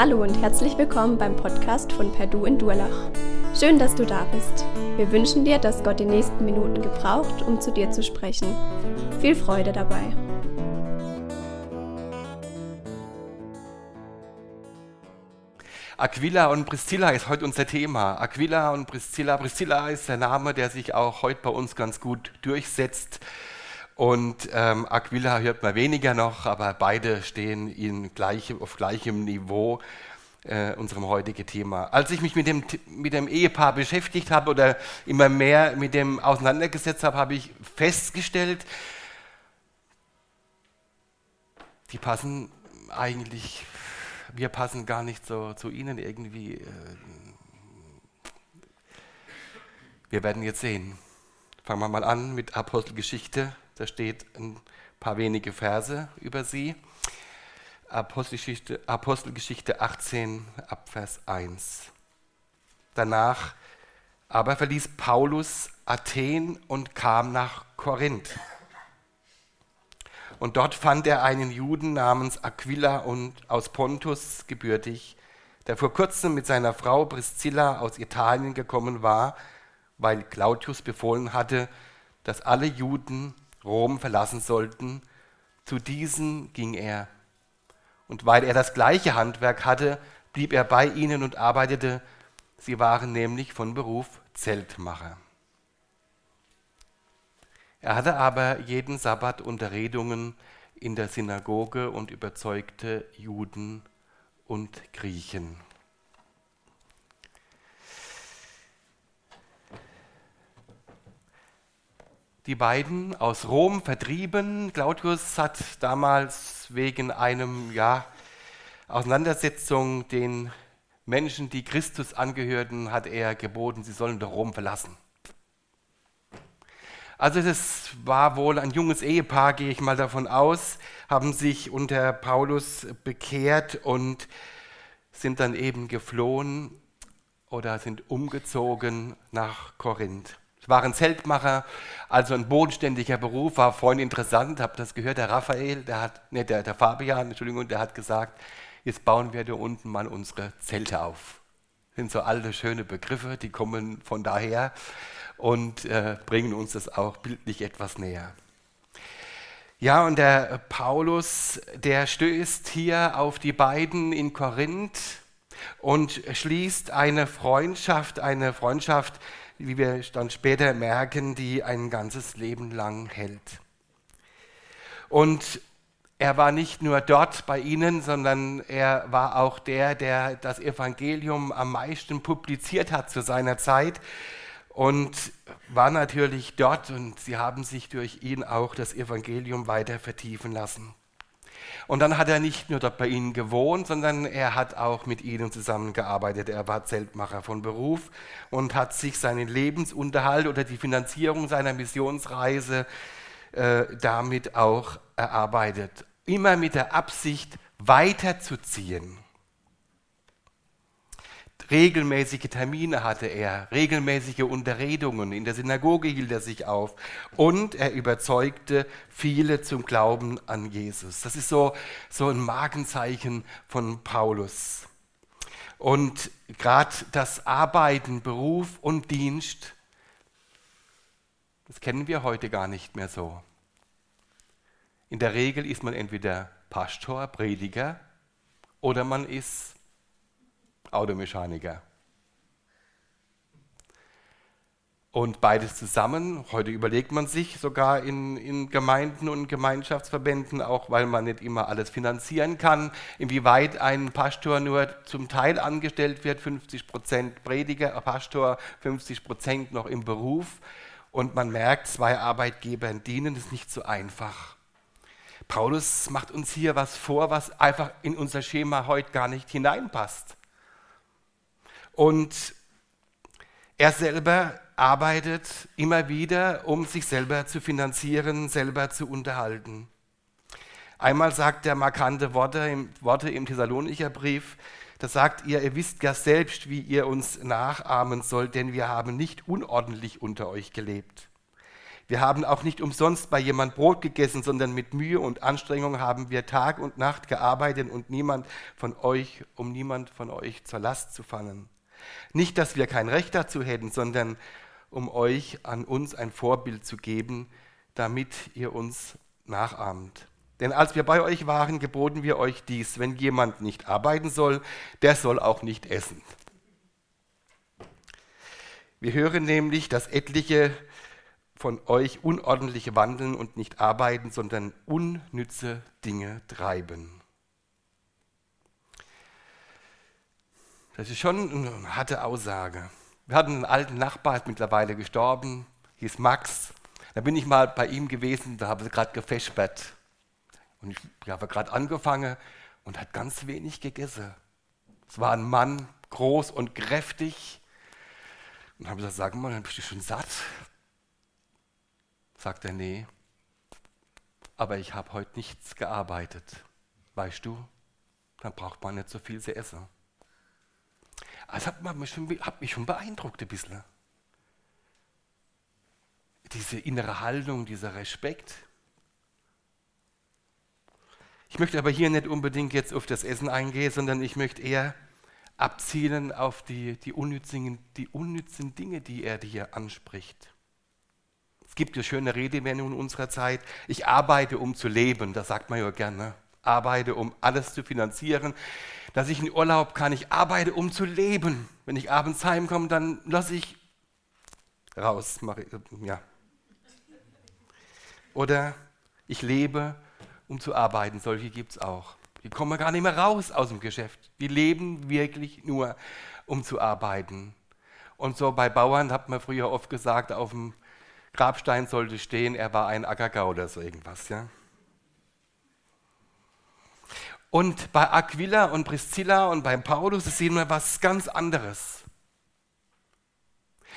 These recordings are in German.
Hallo und herzlich willkommen beim Podcast von Perdu in Durlach. Schön, dass du da bist. Wir wünschen dir, dass Gott die nächsten Minuten gebraucht, um zu dir zu sprechen. Viel Freude dabei. Aquila und Priscilla ist heute unser Thema. Aquila und Priscilla. Priscilla ist der Name, der sich auch heute bei uns ganz gut durchsetzt. Und ähm, Aquila hört man weniger noch, aber beide stehen in gleich, auf gleichem Niveau äh, unserem heutigen Thema. Als ich mich mit dem, mit dem Ehepaar beschäftigt habe oder immer mehr mit dem auseinandergesetzt habe, habe ich festgestellt, die passen eigentlich, wir passen gar nicht so zu ihnen irgendwie. Äh, wir werden jetzt sehen. Fangen wir mal an mit Apostelgeschichte da steht ein paar wenige Verse über sie. Apostelgeschichte, Apostelgeschichte 18 Abvers 1. Danach aber verließ Paulus Athen und kam nach Korinth. Und dort fand er einen Juden namens Aquila und aus Pontus gebürtig, der vor kurzem mit seiner Frau Priscilla aus Italien gekommen war, weil Claudius befohlen hatte, dass alle Juden Rom verlassen sollten, zu diesen ging er. Und weil er das gleiche Handwerk hatte, blieb er bei ihnen und arbeitete. Sie waren nämlich von Beruf Zeltmacher. Er hatte aber jeden Sabbat Unterredungen in der Synagoge und überzeugte Juden und Griechen. Die beiden aus Rom vertrieben. Claudius hat damals wegen einem ja, Auseinandersetzung den Menschen, die Christus angehörten, hat er geboten, sie sollen doch Rom verlassen. Also das war wohl ein junges Ehepaar, gehe ich mal davon aus, haben sich unter Paulus bekehrt und sind dann eben geflohen oder sind umgezogen nach Korinth waren Zeltmacher, also ein bodenständiger Beruf, war vorhin interessant, habe das gehört, der Raphael, der hat, ne, der, der Fabian, Entschuldigung, der hat gesagt, jetzt bauen wir da unten mal unsere Zelte auf. Das sind so alte, schöne Begriffe, die kommen von daher und äh, bringen uns das auch bildlich etwas näher. Ja, und der Paulus, der stößt hier auf die beiden in Korinth und schließt eine Freundschaft, eine Freundschaft, wie wir dann später merken, die ein ganzes Leben lang hält. Und er war nicht nur dort bei ihnen, sondern er war auch der, der das Evangelium am meisten publiziert hat zu seiner Zeit und war natürlich dort und sie haben sich durch ihn auch das Evangelium weiter vertiefen lassen. Und dann hat er nicht nur dort bei ihnen gewohnt, sondern er hat auch mit ihnen zusammengearbeitet. Er war Zeltmacher von Beruf und hat sich seinen Lebensunterhalt oder die Finanzierung seiner Missionsreise äh, damit auch erarbeitet. Immer mit der Absicht, weiterzuziehen. Regelmäßige Termine hatte er, regelmäßige Unterredungen, in der Synagoge hielt er sich auf und er überzeugte viele zum Glauben an Jesus. Das ist so, so ein Markenzeichen von Paulus. Und gerade das Arbeiten, Beruf und Dienst, das kennen wir heute gar nicht mehr so. In der Regel ist man entweder Pastor, Prediger oder man ist Automechaniker. Und beides zusammen, heute überlegt man sich sogar in, in, Gemeinden und Gemeinschaftsverbänden, auch weil man nicht immer alles finanzieren kann, inwieweit ein Pastor nur zum Teil angestellt wird, 50 Prozent Prediger, Pastor, 50 Prozent noch im Beruf. Und man merkt, zwei Arbeitgebern dienen, ist nicht so einfach. Paulus macht uns hier was vor, was einfach in unser Schema heute gar nicht hineinpasst. Und er selber arbeitet immer wieder, um sich selber zu finanzieren, selber zu unterhalten. Einmal sagt er markante Worte im, Worte im Thessalonicher Brief, da sagt ihr, ihr wisst ja selbst, wie ihr uns nachahmen sollt, denn wir haben nicht unordentlich unter euch gelebt. Wir haben auch nicht umsonst bei jemand Brot gegessen, sondern mit Mühe und Anstrengung haben wir Tag und Nacht gearbeitet und niemand von euch, um niemand von euch zur Last zu fallen. Nicht, dass wir kein Recht dazu hätten, sondern um euch an uns ein Vorbild zu geben, damit ihr uns nachahmt. Denn als wir bei euch waren, geboten wir euch dies, wenn jemand nicht arbeiten soll, der soll auch nicht essen. Wir hören nämlich, dass etliche von euch unordentlich wandeln und nicht arbeiten, sondern unnütze Dinge treiben. Das ist schon eine harte Aussage. Wir hatten einen alten Nachbar, ist mittlerweile gestorben, hieß Max. Da bin ich mal bei ihm gewesen, da habe ich gerade gefespert. Und ich habe gerade angefangen und hat ganz wenig gegessen. Es war ein Mann, groß und kräftig. Und habe gesagt, sag mal, bist du schon satt? Sagt er, nee, aber ich habe heute nichts gearbeitet. Weißt du, dann braucht man nicht so viel zu essen. Also hat mich schon, hat mich schon beeindruckt ein bisschen. Diese innere Haltung, dieser Respekt. Ich möchte aber hier nicht unbedingt jetzt auf das Essen eingehen, sondern ich möchte eher abzielen auf die, die, unnützigen, die unnützen Dinge, die er dir anspricht gibt ja schöne Redewendungen in unserer Zeit. Ich arbeite, um zu leben. Das sagt man ja gerne. Arbeite, um alles zu finanzieren. Dass ich in Urlaub kann. Ich arbeite, um zu leben. Wenn ich abends heimkomme, dann lasse ich raus. Ja. Oder ich lebe, um zu arbeiten. Solche gibt es auch. Die kommen gar nicht mehr raus aus dem Geschäft. Die leben wirklich nur, um zu arbeiten. Und so bei Bauern hat man früher oft gesagt, auf dem Grabstein sollte stehen, er war ein Ackergau oder so irgendwas. Ja? Und bei Aquila und Priscilla und beim Paulus sehen wir was ganz anderes.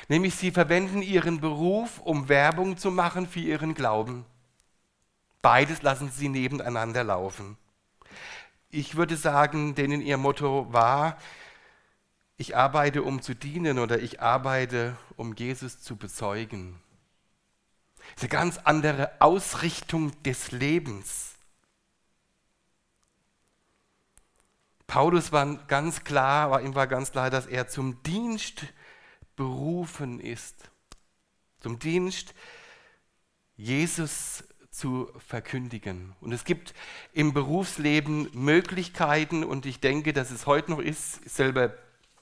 Nämlich sie verwenden ihren Beruf, um Werbung zu machen für ihren Glauben. Beides lassen sie nebeneinander laufen. Ich würde sagen, denen ihr Motto war, ich arbeite, um zu dienen oder ich arbeite, um Jesus zu bezeugen. Eine ganz andere Ausrichtung des Lebens. Paulus war ganz klar, war ihm war ganz klar, dass er zum Dienst berufen ist. Zum Dienst Jesus zu verkündigen. Und es gibt im Berufsleben Möglichkeiten und ich denke, dass es heute noch ist, selber,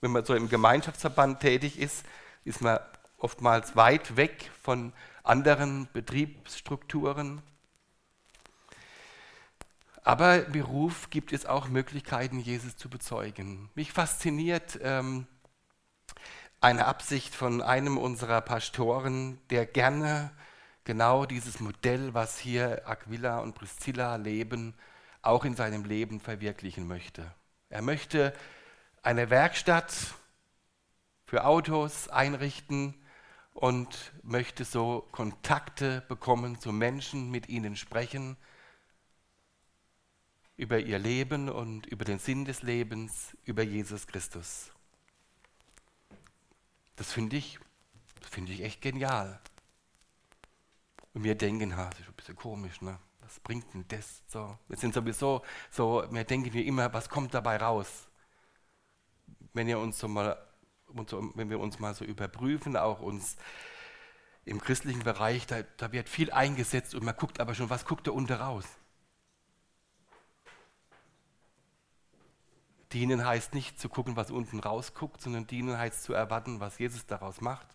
wenn man so im Gemeinschaftsverband tätig ist, ist man oftmals weit weg von anderen Betriebsstrukturen. Aber Beruf gibt es auch Möglichkeiten, Jesus zu bezeugen. Mich fasziniert ähm, eine Absicht von einem unserer Pastoren, der gerne genau dieses Modell, was hier Aquila und Priscilla leben, auch in seinem Leben verwirklichen möchte. Er möchte eine Werkstatt für Autos einrichten, und möchte so Kontakte bekommen zu Menschen, mit ihnen sprechen über ihr Leben und über den Sinn des Lebens, über Jesus Christus. Das finde ich, find ich echt genial. Und wir denken, das ist ein bisschen komisch, ne? Was bringt denn das? So, wir sind sowieso so, wir denken wir immer, was kommt dabei raus? Wenn ihr uns so mal wenn wir uns mal so überprüfen, auch uns im christlichen Bereich, da, da wird viel eingesetzt und man guckt aber schon, was guckt da unten raus? Dienen heißt nicht zu gucken, was unten rausguckt, sondern dienen heißt zu erwarten, was Jesus daraus macht.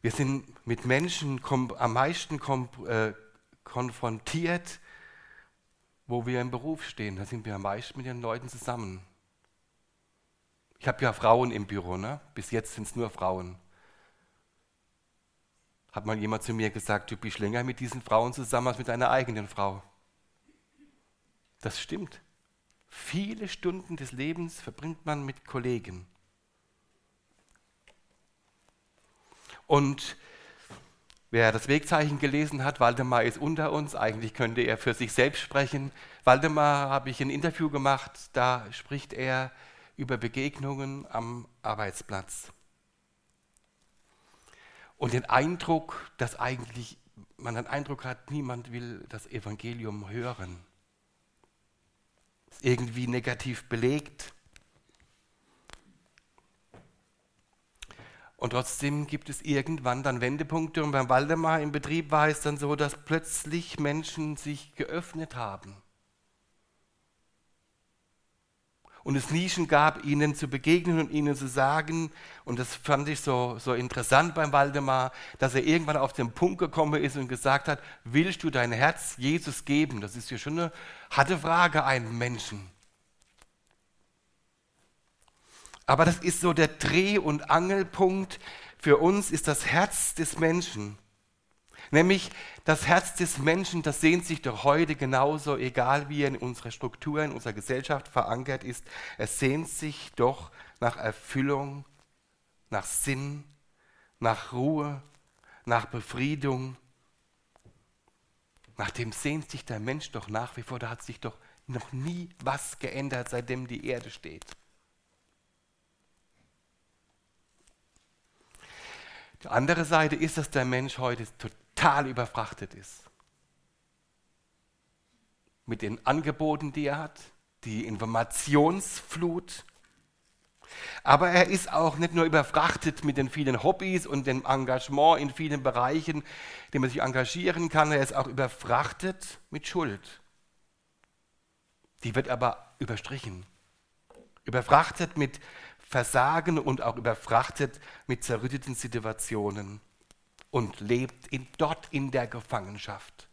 Wir sind mit Menschen am meisten äh, konfrontiert, wo wir im Beruf stehen. Da sind wir am meisten mit den Leuten zusammen. Ich habe ja Frauen im Büro, ne? bis jetzt sind es nur Frauen. Hat mal jemand zu mir gesagt, du bist länger mit diesen Frauen zusammen als mit deiner eigenen Frau. Das stimmt. Viele Stunden des Lebens verbringt man mit Kollegen. Und Wer das Wegzeichen gelesen hat, Waldemar ist unter uns, eigentlich könnte er für sich selbst sprechen. Waldemar habe ich ein Interview gemacht, da spricht er über Begegnungen am Arbeitsplatz. Und den Eindruck, dass eigentlich man den Eindruck hat, niemand will das Evangelium hören. Ist irgendwie negativ belegt. Und trotzdem gibt es irgendwann dann Wendepunkte. Und beim Waldemar im Betrieb war es dann so, dass plötzlich Menschen sich geöffnet haben. Und es Nischen gab, ihnen zu begegnen und ihnen zu sagen, und das fand ich so, so interessant beim Waldemar, dass er irgendwann auf den Punkt gekommen ist und gesagt hat, willst du dein Herz Jesus geben? Das ist ja schon eine harte Frage einem Menschen. Aber das ist so der Dreh- und Angelpunkt. Für uns ist das Herz des Menschen. Nämlich das Herz des Menschen, das sehnt sich doch heute genauso, egal wie er in unserer Struktur, in unserer Gesellschaft verankert ist. Es sehnt sich doch nach Erfüllung, nach Sinn, nach Ruhe, nach Befriedung. Nach dem sehnt sich der Mensch doch nach wie vor. Da hat sich doch noch nie was geändert, seitdem die Erde steht. Die andere Seite ist, dass der Mensch heute total überfrachtet ist. Mit den Angeboten, die er hat, die Informationsflut. Aber er ist auch nicht nur überfrachtet mit den vielen Hobbys und dem Engagement in vielen Bereichen, in denen man sich engagieren kann. Er ist auch überfrachtet mit Schuld. Die wird aber überstrichen. Überfrachtet mit Versagen und auch überfrachtet mit zerrütteten Situationen und lebt in, dort in der Gefangenschaft.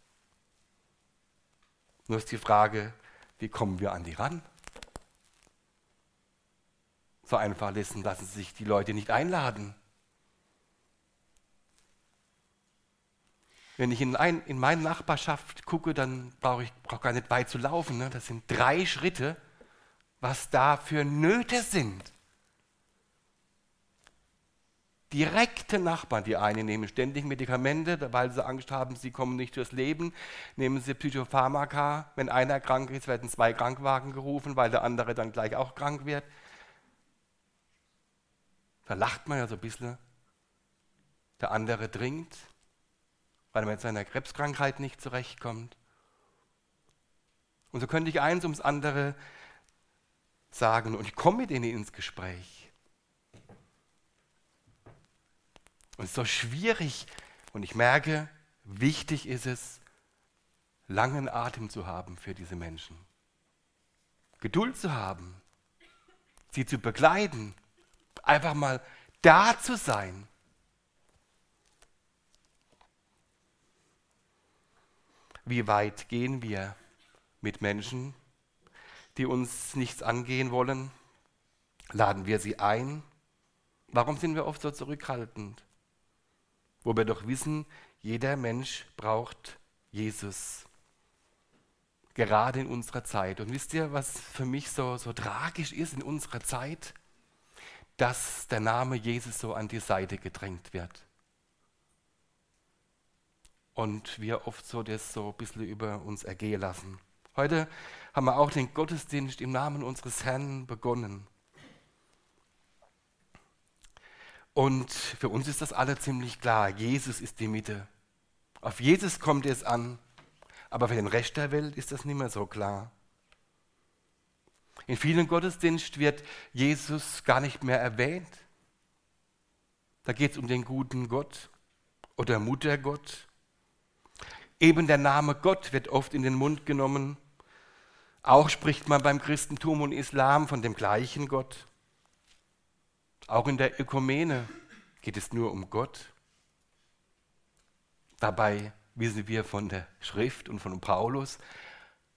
Nur ist die Frage, wie kommen wir an die ran? So einfach lassen, lassen sich die Leute nicht einladen. Wenn ich in, ein, in meine Nachbarschaft gucke, dann brauche ich brauch gar nicht weit zu laufen. Ne? Das sind drei Schritte, was da für Nöte sind direkte Nachbarn. Die einen nehmen ständig Medikamente, weil sie Angst haben, sie kommen nicht durchs Leben. Nehmen sie Psychopharmaka. Wenn einer krank ist, werden zwei Krankwagen gerufen, weil der andere dann gleich auch krank wird. Da lacht man ja so ein bisschen. Der andere trinkt, weil er mit seiner Krebskrankheit nicht zurechtkommt. Und so könnte ich eins ums andere sagen und ich komme mit ihnen ins Gespräch. Und es ist so schwierig. Und ich merke, wichtig ist es, langen Atem zu haben für diese Menschen. Geduld zu haben, sie zu begleiten, einfach mal da zu sein. Wie weit gehen wir mit Menschen, die uns nichts angehen wollen? Laden wir sie ein? Warum sind wir oft so zurückhaltend? Wo wir doch wissen, jeder Mensch braucht Jesus. Gerade in unserer Zeit. Und wisst ihr, was für mich so, so tragisch ist in unserer Zeit? Dass der Name Jesus so an die Seite gedrängt wird. Und wir oft so das so ein bisschen über uns ergehen lassen. Heute haben wir auch den Gottesdienst im Namen unseres Herrn begonnen. Und für uns ist das alle ziemlich klar. Jesus ist die Mitte. Auf Jesus kommt es an. Aber für den Rest der Welt ist das nicht mehr so klar. In vielen Gottesdiensten wird Jesus gar nicht mehr erwähnt. Da geht es um den guten Gott oder Muttergott. Eben der Name Gott wird oft in den Mund genommen. Auch spricht man beim Christentum und Islam von dem gleichen Gott. Auch in der Ökumene geht es nur um Gott. Dabei wissen wir von der Schrift und von Paulus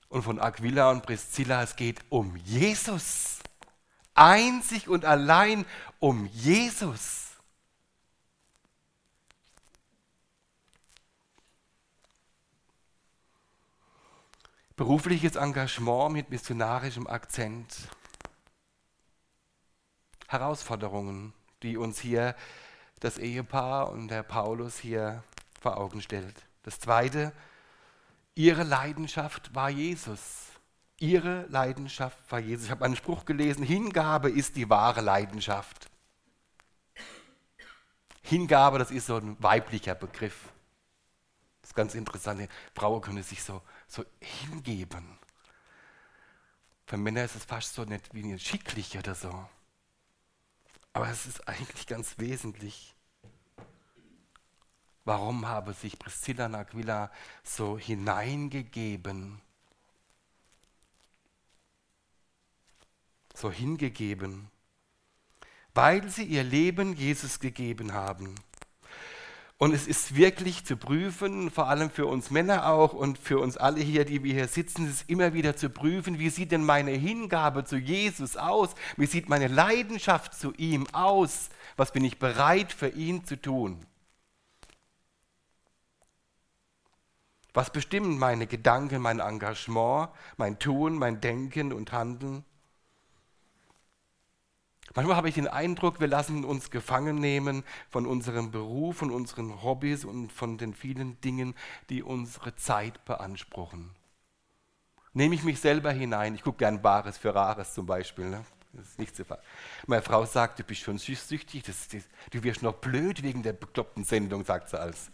und von Aquila und Priscilla, es geht um Jesus. Einzig und allein um Jesus. Berufliches Engagement mit missionarischem Akzent Herausforderungen, die uns hier das Ehepaar und der Paulus hier vor Augen stellt. Das Zweite, ihre Leidenschaft war Jesus. Ihre Leidenschaft war Jesus. Ich habe einen Spruch gelesen, Hingabe ist die wahre Leidenschaft. Hingabe, das ist so ein weiblicher Begriff. Das ist ganz interessant. Frauen können sich so, so hingeben. Für Männer ist es fast so nicht wie ein schicklich oder so. Aber es ist eigentlich ganz wesentlich. Warum habe sich Priscilla und Aquila so hineingegeben? so hingegeben, weil sie ihr Leben Jesus gegeben haben. Und es ist wirklich zu prüfen, vor allem für uns Männer auch und für uns alle hier, die wir hier sitzen, es ist immer wieder zu prüfen, wie sieht denn meine Hingabe zu Jesus aus? Wie sieht meine Leidenschaft zu ihm aus? Was bin ich bereit für ihn zu tun? Was bestimmen meine Gedanken, mein Engagement, mein Tun, mein Denken und Handeln? Manchmal habe ich den Eindruck, wir lassen uns gefangen nehmen von unserem Beruf, von unseren Hobbys und von den vielen Dingen, die unsere Zeit beanspruchen. Nehme ich mich selber hinein, ich gucke gern Bares für Rares zum Beispiel. Ne? Das ist nicht so Meine Frau sagt, du bist schon süchtig, das, das, du wirst noch blöd wegen der bekloppten Sendung, sagt sie als.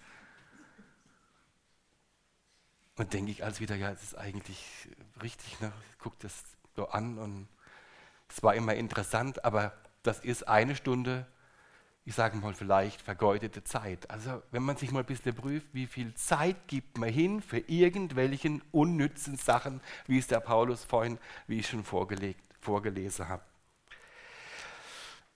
Und denke ich als wieder, ja, es ist eigentlich richtig, ne? ich gucke das so an und es war immer interessant, aber das ist eine Stunde, ich sage mal vielleicht vergeudete Zeit. Also wenn man sich mal ein bisschen prüft, wie viel Zeit gibt man hin für irgendwelchen unnützen Sachen, wie es der Paulus vorhin, wie ich schon vorgelesen habe.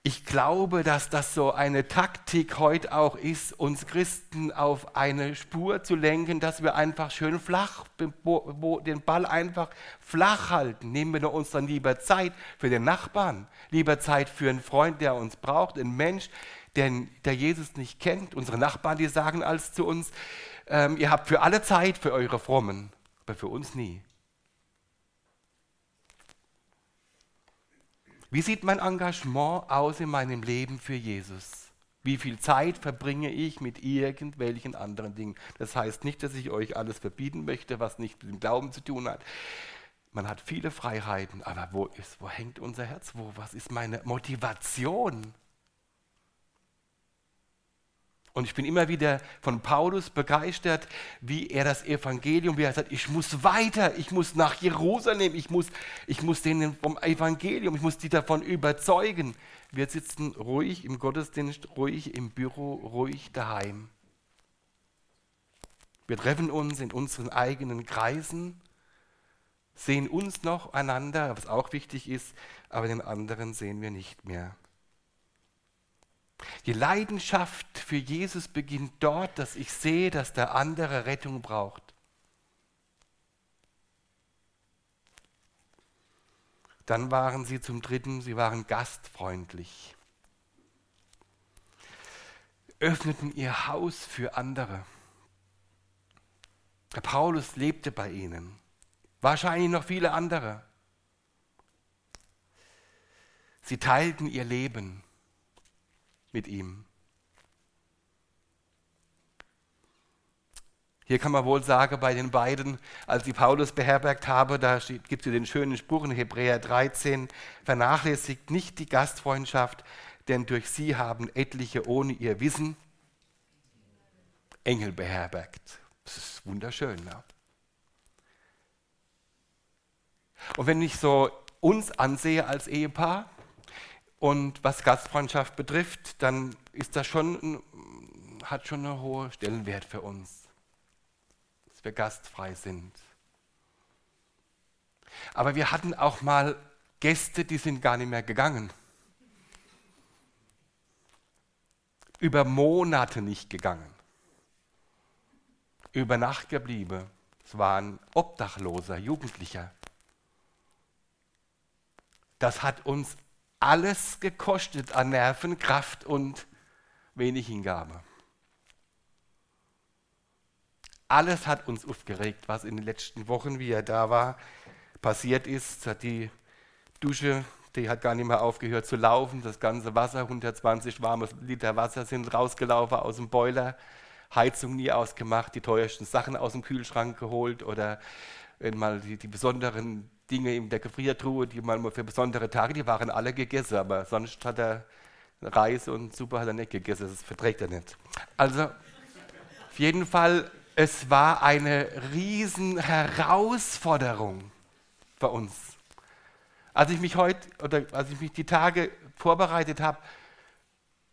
Ich glaube, dass das so eine Taktik heute auch ist, uns Christen auf eine Spur zu lenken, dass wir einfach schön flach, den Ball einfach flach halten. Nehmen wir uns dann lieber Zeit für den Nachbarn, lieber Zeit für einen Freund, der uns braucht, einen Mensch, den, der Jesus nicht kennt. Unsere Nachbarn, die sagen als zu uns, ähm, ihr habt für alle Zeit für eure Frommen, aber für uns nie. Wie sieht mein Engagement aus in meinem Leben für Jesus? Wie viel Zeit verbringe ich mit irgendwelchen anderen Dingen? Das heißt nicht, dass ich euch alles verbieten möchte, was nicht mit dem Glauben zu tun hat. Man hat viele Freiheiten, aber wo, ist, wo hängt unser Herz? Wo, was ist meine Motivation? Und ich bin immer wieder von Paulus begeistert, wie er das Evangelium, wie er sagt, ich muss weiter, ich muss nach Jerusalem, ich muss, ich muss denen vom Evangelium, ich muss die davon überzeugen. Wir sitzen ruhig im Gottesdienst, ruhig im Büro, ruhig daheim. Wir treffen uns in unseren eigenen Kreisen, sehen uns noch einander, was auch wichtig ist, aber den anderen sehen wir nicht mehr. Die Leidenschaft für Jesus beginnt dort, dass ich sehe, dass der andere Rettung braucht. Dann waren sie zum Dritten, sie waren gastfreundlich, öffneten ihr Haus für andere. Der Paulus lebte bei ihnen, wahrscheinlich noch viele andere. Sie teilten ihr Leben mit ihm. Hier kann man wohl sagen, bei den beiden, als ich Paulus beherbergt habe, da gibt es den schönen Spruch in Hebräer 13, vernachlässigt nicht die Gastfreundschaft, denn durch sie haben etliche ohne ihr Wissen Engel beherbergt. Das ist wunderschön. Ne? Und wenn ich so uns ansehe als Ehepaar, und was Gastfreundschaft betrifft, dann ist das schon, hat schon einen hohen Stellenwert für uns, dass wir gastfrei sind. Aber wir hatten auch mal Gäste, die sind gar nicht mehr gegangen. Über Monate nicht gegangen. Über Nacht geblieben. Es war ein obdachloser Jugendlicher. Das hat uns alles gekostet an Nerven, Kraft und wenig Hingabe. Alles hat uns aufgeregt, was in den letzten Wochen, wie er da war, passiert ist. Hat die Dusche, die hat gar nicht mehr aufgehört zu laufen. Das ganze Wasser, 120 warme Liter Wasser sind rausgelaufen aus dem Boiler. Heizung nie ausgemacht, die teuersten Sachen aus dem Kühlschrank geholt oder mal die, die besonderen Dinge in der Gefriertruhe, die mal für besondere Tage, die waren alle gegessen, aber sonst hat er Reis und Suppe hat er nicht gegessen, das verträgt er nicht. Also auf jeden Fall, es war eine riesen Herausforderung für uns. Als ich mich heute oder als ich mich die Tage vorbereitet habe,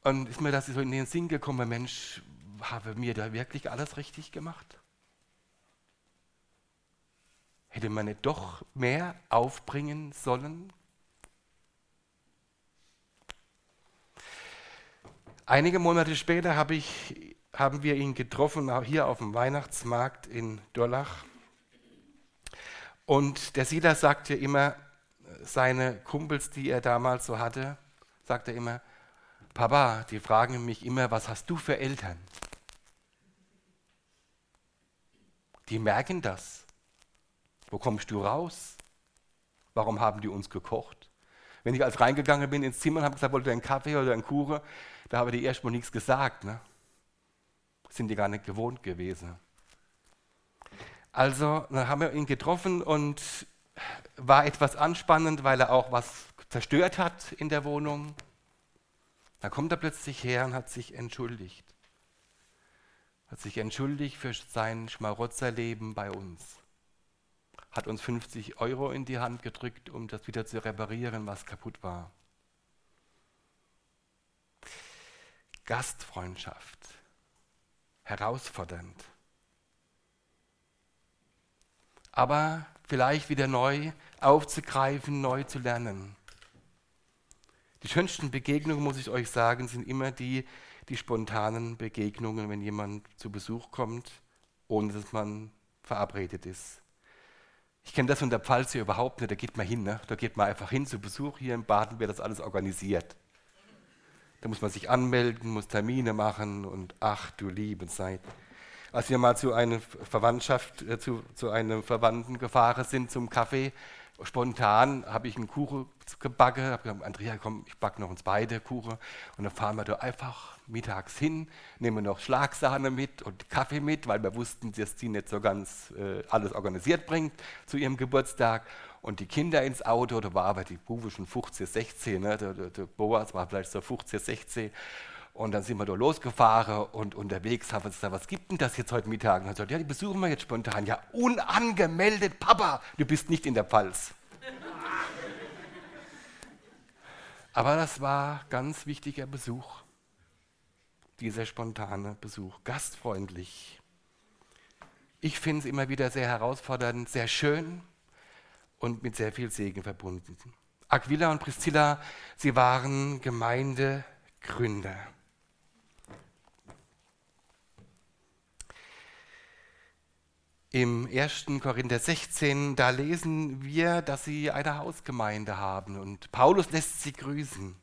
und ist mir das so in den Sinn gekommen, Mensch, habe mir da wirklich alles richtig gemacht? Hätte man nicht doch mehr aufbringen sollen? Einige Monate später hab ich, haben wir ihn getroffen, hier auf dem Weihnachtsmarkt in Durlach. Und der Silas sagte immer, seine Kumpels, die er damals so hatte, sagte immer, Papa, die fragen mich immer, was hast du für Eltern? Die merken das. Wo kommst du raus? Warum haben die uns gekocht? Wenn ich als reingegangen bin ins Zimmer und habe gesagt, wollte einen Kaffee oder einen Kuchen, da habe ich erstmal nichts gesagt. Ne? Sind die gar nicht gewohnt gewesen. Also, dann haben wir ihn getroffen und war etwas anspannend, weil er auch was zerstört hat in der Wohnung. Da kommt er plötzlich her und hat sich entschuldigt. Hat sich entschuldigt für sein Schmarotzerleben bei uns. Hat uns 50 Euro in die Hand gedrückt, um das wieder zu reparieren, was kaputt war. Gastfreundschaft. Herausfordernd. Aber vielleicht wieder neu aufzugreifen, neu zu lernen. Die schönsten Begegnungen, muss ich euch sagen, sind immer die, die spontanen Begegnungen, wenn jemand zu Besuch kommt, ohne dass man verabredet ist. Ich kenne das von der Pfalz hier überhaupt nicht, da geht man hin, ne? da geht man einfach hin zu Besuch. Hier in Baden wird das alles organisiert. Da muss man sich anmelden, muss Termine machen und ach du liebe Zeit. Als wir mal zu einer Verwandtschaft, äh, zu, zu einem Verwandten gefahren sind zum Kaffee, spontan habe ich einen Kuchen gebacken, habe gesagt, Andrea, komm, ich backe noch uns beide Kuchen. Und dann fahren wir da einfach mittags hin, nehmen noch Schlagsahne mit und Kaffee mit, weil wir wussten, dass die nicht so ganz äh, alles organisiert bringt zu ihrem Geburtstag. Und die Kinder ins Auto, da war aber die Buwe schon 15, 16, ne? der, der, der Boas war vielleicht so 15, 16. Und dann sind wir da losgefahren und unterwegs haben wir gesagt, was gibt denn das jetzt heute Mittag? Und er sagt, ja, die besuchen wir jetzt spontan. Ja, unangemeldet, Papa, du bist nicht in der Pfalz. Aber das war ganz wichtiger Besuch, dieser spontane Besuch, gastfreundlich. Ich finde es immer wieder sehr herausfordernd, sehr schön und mit sehr viel Segen verbunden. Aquila und Priscilla, sie waren Gemeindegründer. Im 1. Korinther 16, da lesen wir, dass sie eine Hausgemeinde haben und Paulus lässt sie grüßen.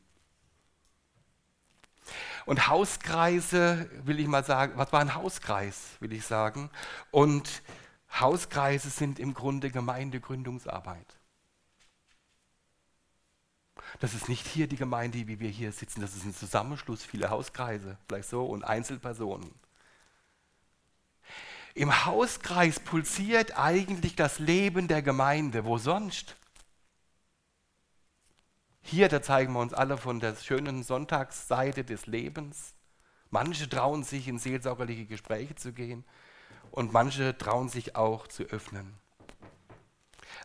Und Hauskreise, will ich mal sagen, was war ein Hauskreis, will ich sagen. Und Hauskreise sind im Grunde Gemeindegründungsarbeit. Das ist nicht hier die Gemeinde, wie wir hier sitzen, das ist ein Zusammenschluss vieler Hauskreise, vielleicht so, und Einzelpersonen. Im Hauskreis pulsiert eigentlich das Leben der Gemeinde. Wo sonst? Hier, da zeigen wir uns alle von der schönen Sonntagsseite des Lebens. Manche trauen sich in seelsorgerliche Gespräche zu gehen und manche trauen sich auch zu öffnen.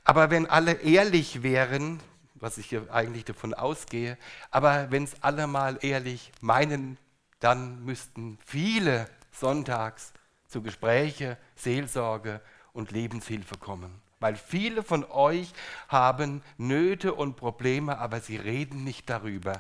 Aber wenn alle ehrlich wären, was ich hier eigentlich davon ausgehe, aber wenn es alle mal ehrlich meinen, dann müssten viele sonntags zu Gespräche, Seelsorge und Lebenshilfe kommen. Weil viele von euch haben Nöte und Probleme, aber sie reden nicht darüber.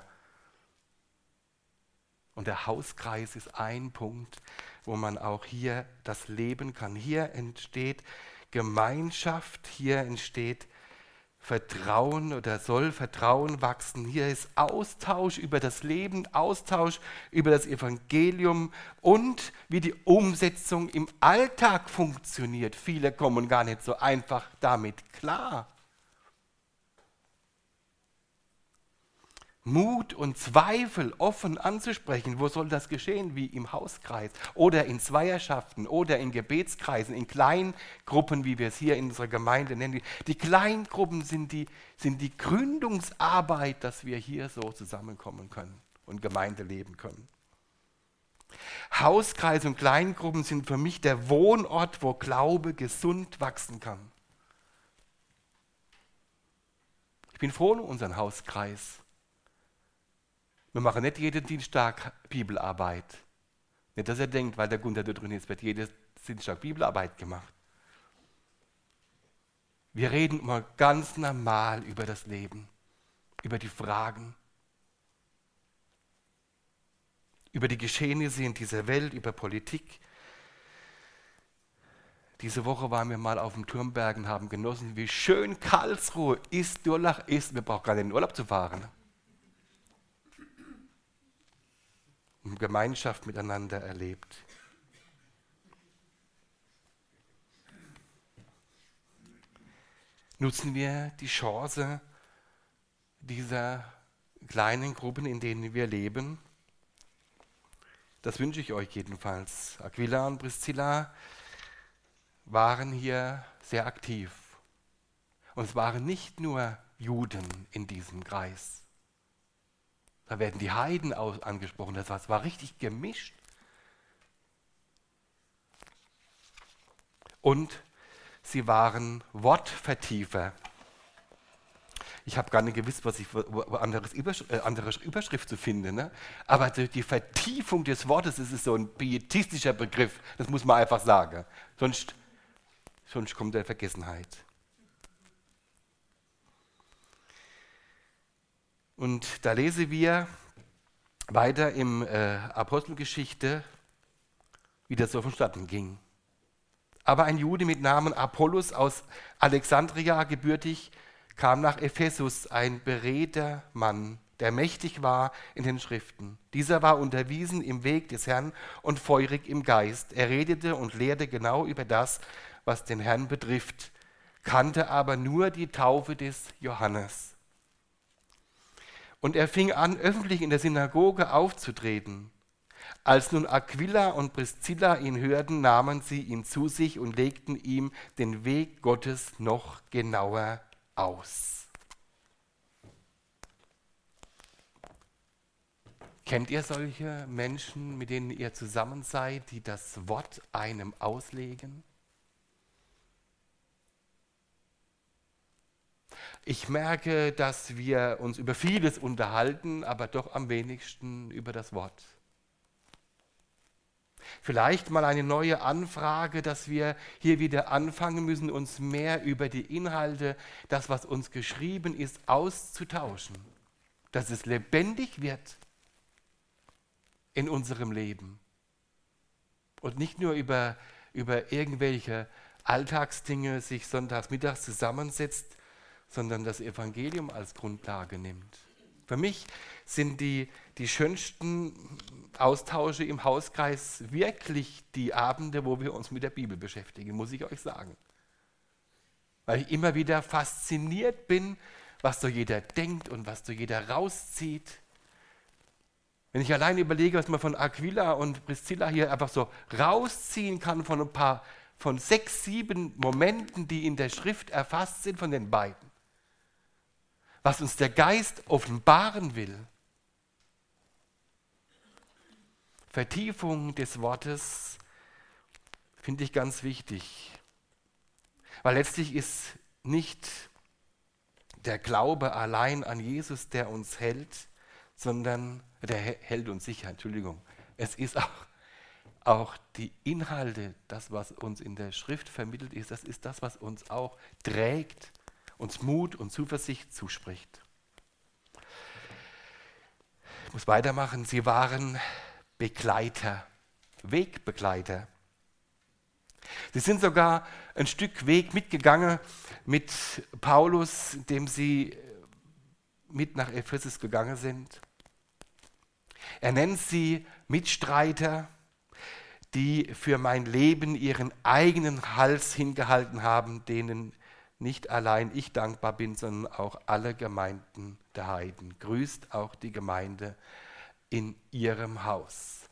Und der Hauskreis ist ein Punkt, wo man auch hier das leben kann. Hier entsteht Gemeinschaft, hier entsteht Vertrauen oder soll Vertrauen wachsen. Hier ist Austausch über das Leben, Austausch über das Evangelium und wie die Umsetzung im Alltag funktioniert. Viele kommen gar nicht so einfach damit klar. Mut und Zweifel offen anzusprechen. Wo soll das geschehen? Wie im Hauskreis oder in Zweierschaften oder in Gebetskreisen, in Kleingruppen, wie wir es hier in unserer Gemeinde nennen. Die Kleingruppen sind die, sind die Gründungsarbeit, dass wir hier so zusammenkommen können und Gemeinde leben können. Hauskreise und Kleingruppen sind für mich der Wohnort, wo Glaube gesund wachsen kann. Ich bin froh um unseren Hauskreis. Wir machen nicht jeden Dienstag Bibelarbeit. Nicht, dass er denkt, weil der Gunther da drin ist, wird jeden Dienstag Bibelarbeit gemacht. Wir reden immer ganz normal über das Leben, über die Fragen, über die Geschehnisse in dieser Welt, über Politik. Diese Woche waren wir mal auf dem Turmberg und haben genossen, wie schön Karlsruhe ist, Durlach ist. Wir brauchen gar nicht in den Urlaub zu fahren. Gemeinschaft miteinander erlebt. Nutzen wir die Chance dieser kleinen Gruppen, in denen wir leben. Das wünsche ich euch jedenfalls. Aquila und Priscilla waren hier sehr aktiv. Und es waren nicht nur Juden in diesem Kreis. Da werden die Heiden angesprochen. Das war, richtig gemischt. Und sie waren Wortvertiefer. Ich habe gar nicht gewusst, was ich anderes Überschrift, äh, andere Überschrift zu finden. Ne? Aber die Vertiefung des Wortes, das ist so ein pietistischer Begriff. Das muss man einfach sagen. Sonst, sonst kommt der Vergessenheit. Und da lesen wir weiter im äh, Apostelgeschichte, wie das so vonstatten ging. Aber ein Jude mit Namen Apollos aus Alexandria gebürtig kam nach Ephesus, ein beredter Mann, der mächtig war in den Schriften. Dieser war unterwiesen im Weg des Herrn und feurig im Geist. Er redete und lehrte genau über das, was den Herrn betrifft, kannte aber nur die Taufe des Johannes. Und er fing an, öffentlich in der Synagoge aufzutreten. Als nun Aquila und Priscilla ihn hörten, nahmen sie ihn zu sich und legten ihm den Weg Gottes noch genauer aus. Kennt ihr solche Menschen, mit denen ihr zusammen seid, die das Wort einem auslegen? Ich merke, dass wir uns über vieles unterhalten, aber doch am wenigsten über das Wort. Vielleicht mal eine neue Anfrage, dass wir hier wieder anfangen müssen, uns mehr über die Inhalte, das, was uns geschrieben ist, auszutauschen. Dass es lebendig wird in unserem Leben. Und nicht nur über, über irgendwelche Alltagsdinge sich sonntags mittags zusammensetzt, sondern das Evangelium als Grundlage nimmt. Für mich sind die, die schönsten Austausche im Hauskreis wirklich die Abende, wo wir uns mit der Bibel beschäftigen, muss ich euch sagen. Weil ich immer wieder fasziniert bin, was so jeder denkt und was so jeder rauszieht. Wenn ich allein überlege, was man von Aquila und Priscilla hier einfach so rausziehen kann von ein paar, von sechs, sieben Momenten, die in der Schrift erfasst sind von den beiden was uns der Geist offenbaren will. Vertiefung des Wortes finde ich ganz wichtig, weil letztlich ist nicht der Glaube allein an Jesus, der uns hält, sondern der hält uns sicher, Entschuldigung. Es ist auch, auch die Inhalte, das, was uns in der Schrift vermittelt ist, das ist das, was uns auch trägt uns Mut und Zuversicht zuspricht. Ich muss weitermachen. Sie waren Begleiter, Wegbegleiter. Sie sind sogar ein Stück Weg mitgegangen mit Paulus, dem sie mit nach Ephesus gegangen sind. Er nennt sie Mitstreiter, die für mein Leben ihren eigenen Hals hingehalten haben, denen nicht allein ich dankbar bin, sondern auch alle Gemeinden der Heiden. Grüßt auch die Gemeinde in ihrem Haus.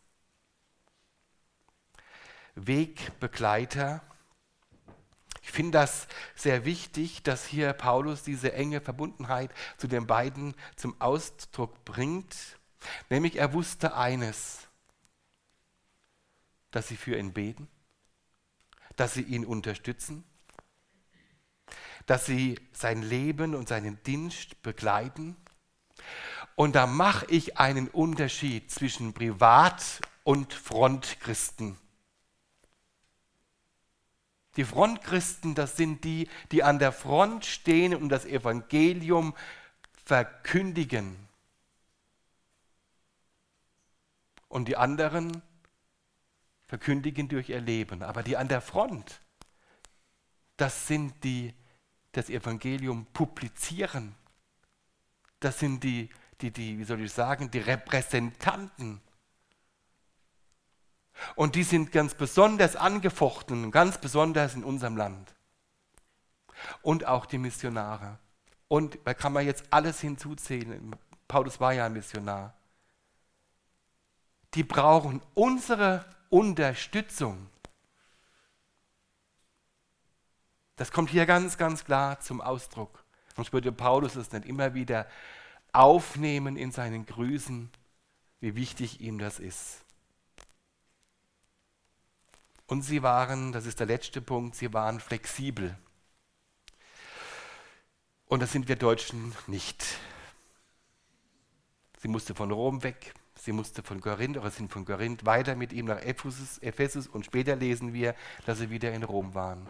Wegbegleiter. Ich finde das sehr wichtig, dass hier Paulus diese enge Verbundenheit zu den beiden zum Ausdruck bringt. Nämlich er wusste eines, dass sie für ihn beten, dass sie ihn unterstützen, dass sie sein Leben und seinen Dienst begleiten. Und da mache ich einen Unterschied zwischen Privat- und Frontchristen. Die Frontchristen, das sind die, die an der Front stehen und das Evangelium verkündigen. Und die anderen verkündigen durch ihr Leben. Aber die an der Front, das sind die, das Evangelium publizieren. Das sind die, die, die, wie soll ich sagen, die Repräsentanten und die sind ganz besonders angefochten, ganz besonders in unserem Land. Und auch die Missionare. Und da kann man jetzt alles hinzuzählen. Paulus war ja ein Missionar. Die brauchen unsere Unterstützung. Das kommt hier ganz, ganz klar zum Ausdruck. Sonst würde Paulus es nicht immer wieder aufnehmen in seinen Grüßen, wie wichtig ihm das ist. Und sie waren, das ist der letzte Punkt, sie waren flexibel. Und das sind wir Deutschen nicht. Sie musste von Rom weg, sie musste von Korinth oder sind von Korinth weiter mit ihm nach Ephesus, Ephesus und später lesen wir, dass sie wieder in Rom waren.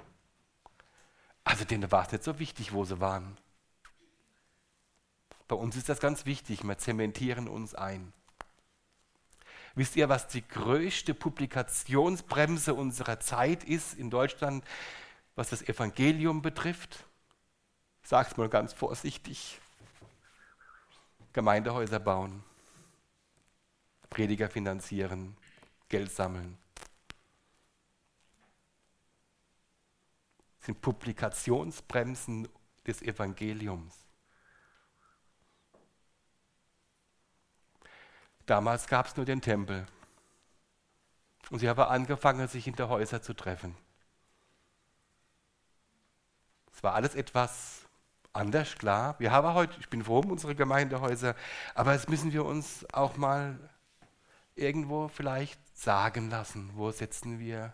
Also denen war es nicht so wichtig, wo sie waren. Bei uns ist das ganz wichtig, wir zementieren uns ein. Wisst ihr, was die größte Publikationsbremse unserer Zeit ist in Deutschland, was das Evangelium betrifft? Ich sage es mal ganz vorsichtig. Gemeindehäuser bauen, Prediger finanzieren, Geld sammeln. Sind Publikationsbremsen des Evangeliums. Damals gab es nur den Tempel. Und sie haben angefangen, sich in der Häuser zu treffen. Es war alles etwas anders, klar. Wir haben heute, ich bin froh um unsere Gemeindehäuser, aber jetzt müssen wir uns auch mal irgendwo vielleicht sagen lassen, wo setzen wir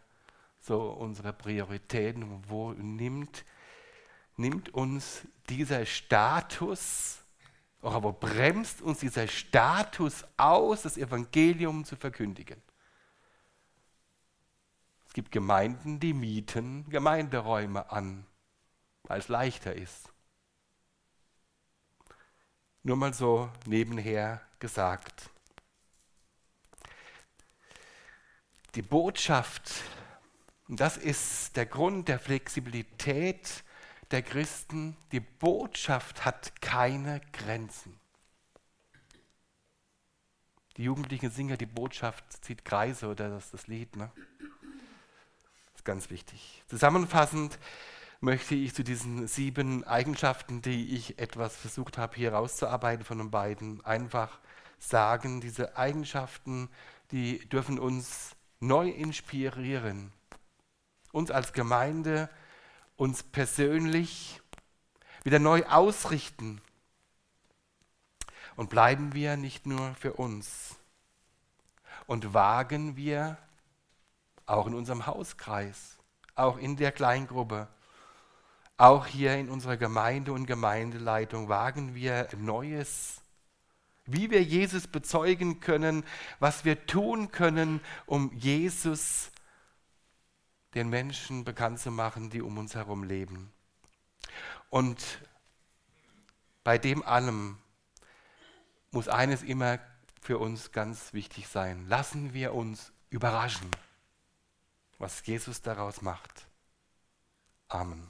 so unsere Prioritäten wo nimmt, nimmt uns dieser Status aber bremst uns dieser Status aus, das Evangelium zu verkündigen? Es gibt Gemeinden, die mieten Gemeinderäume an, weil es leichter ist. Nur mal so nebenher gesagt. Die Botschaft, und das ist der Grund der Flexibilität, der Christen, die Botschaft hat keine Grenzen. Die Jugendlichen singen die Botschaft, zieht Kreise oder das das Lied. Ne? Das ist ganz wichtig. Zusammenfassend möchte ich zu diesen sieben Eigenschaften, die ich etwas versucht habe hier rauszuarbeiten von den beiden, einfach sagen, diese Eigenschaften, die dürfen uns neu inspirieren. Uns als Gemeinde uns persönlich wieder neu ausrichten. Und bleiben wir nicht nur für uns. Und wagen wir auch in unserem Hauskreis, auch in der Kleingruppe, auch hier in unserer Gemeinde und Gemeindeleitung, wagen wir Neues wie wir Jesus bezeugen können, was wir tun können, um Jesus den Menschen bekannt zu machen, die um uns herum leben. Und bei dem allem muss eines immer für uns ganz wichtig sein. Lassen wir uns überraschen, was Jesus daraus macht. Amen.